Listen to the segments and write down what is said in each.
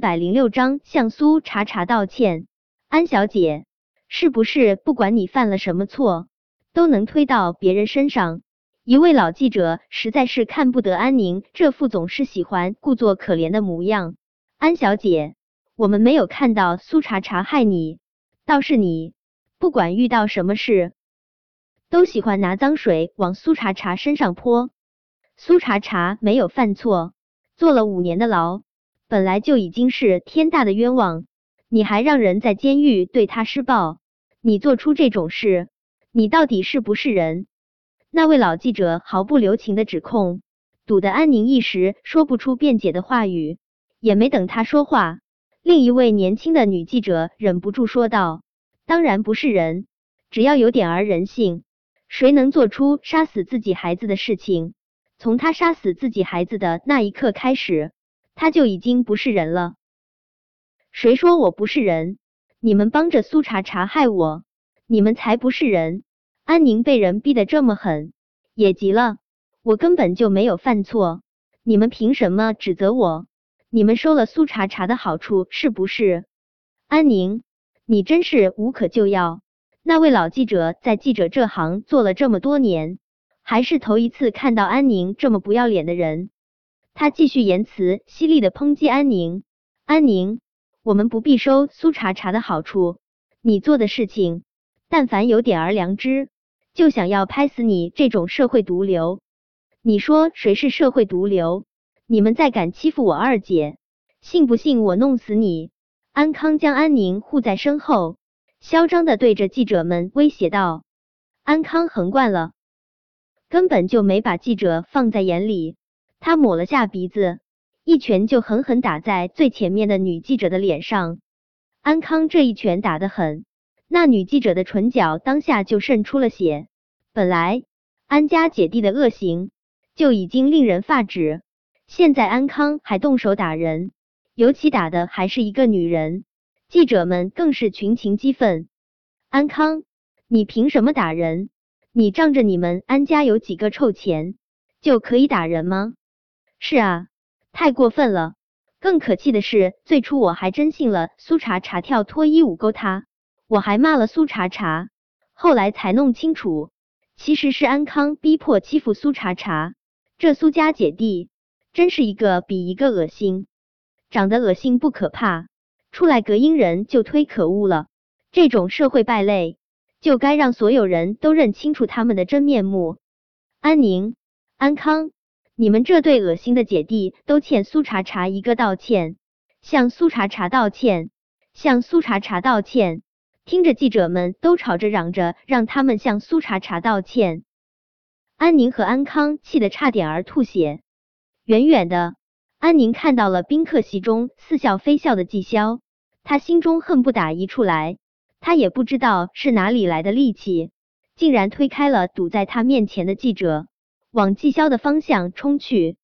百零六章向苏茶茶道歉。安小姐，是不是不管你犯了什么错，都能推到别人身上？一位老记者实在是看不得安宁这副总是喜欢故作可怜的模样。安小姐，我们没有看到苏茶茶害你，倒是你，不管遇到什么事，都喜欢拿脏水往苏茶茶身上泼。苏茶茶没有犯错，坐了五年的牢，本来就已经是天大的冤枉，你还让人在监狱对他施暴，你做出这种事，你到底是不是人？那位老记者毫不留情的指控，堵得安宁一时说不出辩解的话语。也没等他说话，另一位年轻的女记者忍不住说道：“当然不是人，只要有点儿人性，谁能做出杀死自己孩子的事情？从他杀死自己孩子的那一刻开始，他就已经不是人了。谁说我不是人？你们帮着苏茶茶害我，你们才不是人。”安宁被人逼得这么狠，也急了。我根本就没有犯错，你们凭什么指责我？你们收了苏茶茶的好处是不是？安宁，你真是无可救药。那位老记者在记者这行做了这么多年，还是头一次看到安宁这么不要脸的人。他继续言辞犀利的抨击安宁。安宁，我们不必收苏茶茶的好处，你做的事情，但凡有点儿良知。就想要拍死你这种社会毒瘤！你说谁是社会毒瘤？你们再敢欺负我二姐，信不信我弄死你？安康将安宁护在身后，嚣张的对着记者们威胁道。安康横惯了，根本就没把记者放在眼里。他抹了下鼻子，一拳就狠狠打在最前面的女记者的脸上。安康这一拳打得狠。那女记者的唇角当下就渗出了血。本来安家姐弟的恶行就已经令人发指，现在安康还动手打人，尤其打的还是一个女人，记者们更是群情激愤。安康，你凭什么打人？你仗着你们安家有几个臭钱就可以打人吗？是啊，太过分了。更可气的是，最初我还真信了苏茶茶跳脱衣舞勾他。我还骂了苏茶茶，后来才弄清楚，其实是安康逼迫欺负苏茶茶。这苏家姐弟真是一个比一个恶心，长得恶心不可怕，出来隔音人就忒可恶了。这种社会败类，就该让所有人都认清楚他们的真面目。安宁、安康，你们这对恶心的姐弟都欠苏茶茶一个道歉，向苏茶茶道歉，向苏茶茶道歉。听着，记者们都吵着嚷着让他们向苏茶茶道歉。安宁和安康气得差点儿吐血。远远的，安宁看到了宾客席中似笑非笑的季潇，他心中恨不打一处来。他也不知道是哪里来的力气，竟然推开了堵在他面前的记者，往季潇的方向冲去。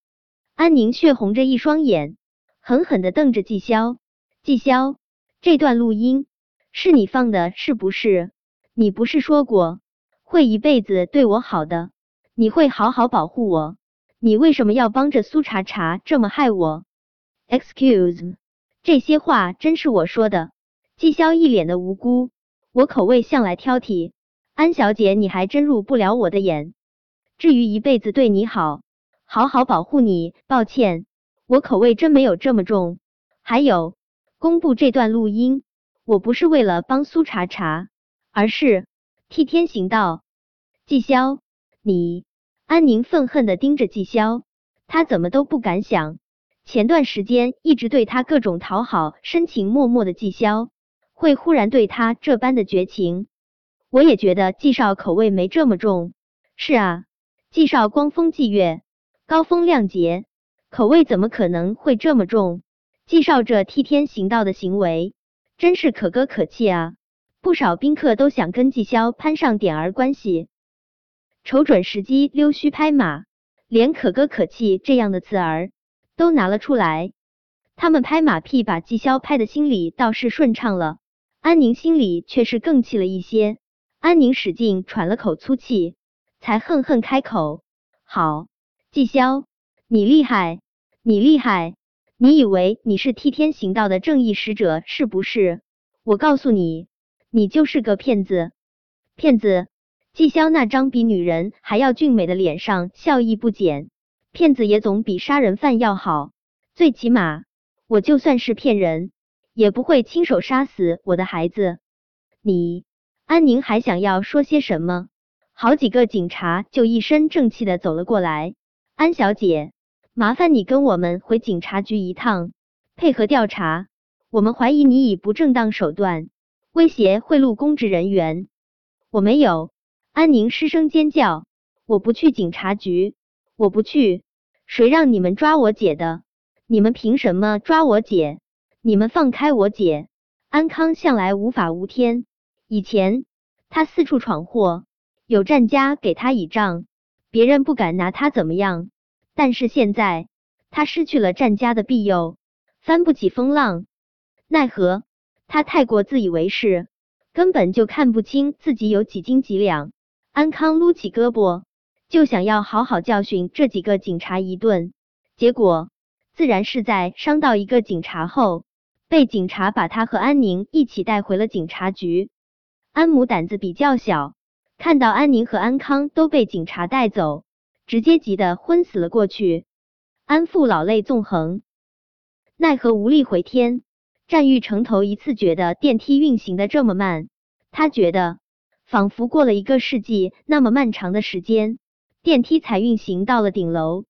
安宁血红着一双眼，狠狠的瞪着季潇。季潇，这段录音。是你放的，是不是？你不是说过会一辈子对我好的？你会好好保护我？你为什么要帮着苏茶茶这么害我？Excuse，这些话真是我说的。季潇一脸的无辜，我口味向来挑剔，安小姐你还真入不了我的眼。至于一辈子对你好，好好保护你，抱歉，我口味真没有这么重。还有，公布这段录音。我不是为了帮苏茶茶，而是替天行道。季潇，你安宁愤恨的盯着季潇，他怎么都不敢想，前段时间一直对他各种讨好、深情脉脉的季潇，会忽然对他这般的绝情。我也觉得季少口味没这么重。是啊，季少光风霁月，高风亮节，口味怎么可能会这么重？季少这替天行道的行为。真是可歌可泣啊！不少宾客都想跟季潇攀上点儿关系，瞅准时机溜须拍马，连可歌可泣这样的词儿都拿了出来。他们拍马屁把季潇拍的心里倒是顺畅了，安宁心里却是更气了一些。安宁使劲喘了口粗气，才恨恨开口：“好，季潇，你厉害，你厉害，你以为你是替天行道的正义使者是不是？我告诉你，你就是个骗子！骗子！季潇那张比女人还要俊美的脸上笑意不减。骗子也总比杀人犯要好，最起码我就算是骗人，也不会亲手杀死我的孩子。你，安宁还想要说些什么？好几个警察就一身正气的走了过来。安小姐，麻烦你跟我们回警察局一趟，配合调查。我们怀疑你以不正当手段威胁贿赂公职人员。我没有。安宁失声尖叫：“我不去警察局，我不去！谁让你们抓我姐的？你们凭什么抓我姐？你们放开我姐！”安康向来无法无天，以前他四处闯祸，有战家给他倚仗，别人不敢拿他怎么样。但是现在他失去了战家的庇佑，翻不起风浪。奈何他太过自以为是，根本就看不清自己有几斤几两。安康撸起胳膊，就想要好好教训这几个警察一顿，结果自然是在伤到一个警察后，被警察把他和安宁一起带回了警察局。安母胆子比较小，看到安宁和安康都被警察带走，直接急得昏死了过去。安父老泪纵横，奈何无力回天。战玉成头一次觉得电梯运行的这么慢，他觉得。仿佛过了一个世纪那么漫长的时间，电梯才运行到了顶楼。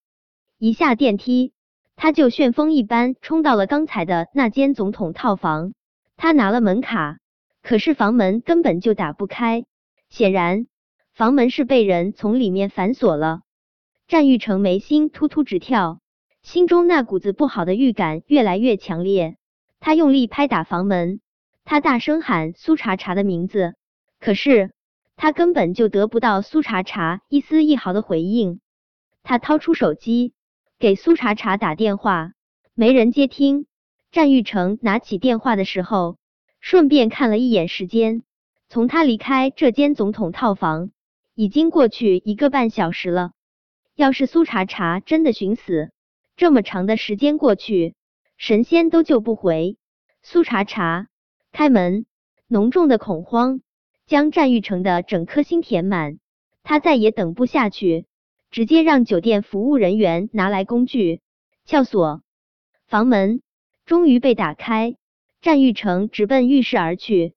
一下电梯，他就旋风一般冲到了刚才的那间总统套房。他拿了门卡，可是房门根本就打不开，显然房门是被人从里面反锁了。战玉成眉心突突直跳，心中那股子不好的预感越来越强烈。他用力拍打房门，他大声喊苏茶茶的名字。可是他根本就得不到苏茶茶一丝一毫的回应。他掏出手机给苏茶茶打电话，没人接听。战玉成拿起电话的时候，顺便看了一眼时间，从他离开这间总统套房，已经过去一个半小时了。要是苏茶茶真的寻死，这么长的时间过去，神仙都救不回。苏茶茶，开门！浓重的恐慌。将战玉成的整颗心填满，他再也等不下去，直接让酒店服务人员拿来工具撬锁。房门终于被打开，战玉成直奔浴室而去。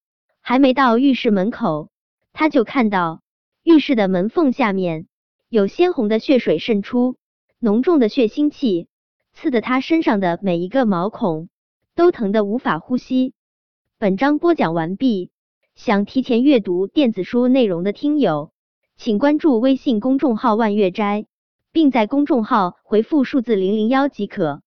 还没到浴室门口，他就看到浴室的门缝下面有鲜红的血水渗出，浓重的血腥气刺得他身上的每一个毛孔都疼得无法呼吸。本章播讲完毕。想提前阅读电子书内容的听友，请关注微信公众号“万月斋”，并在公众号回复数字零零幺即可。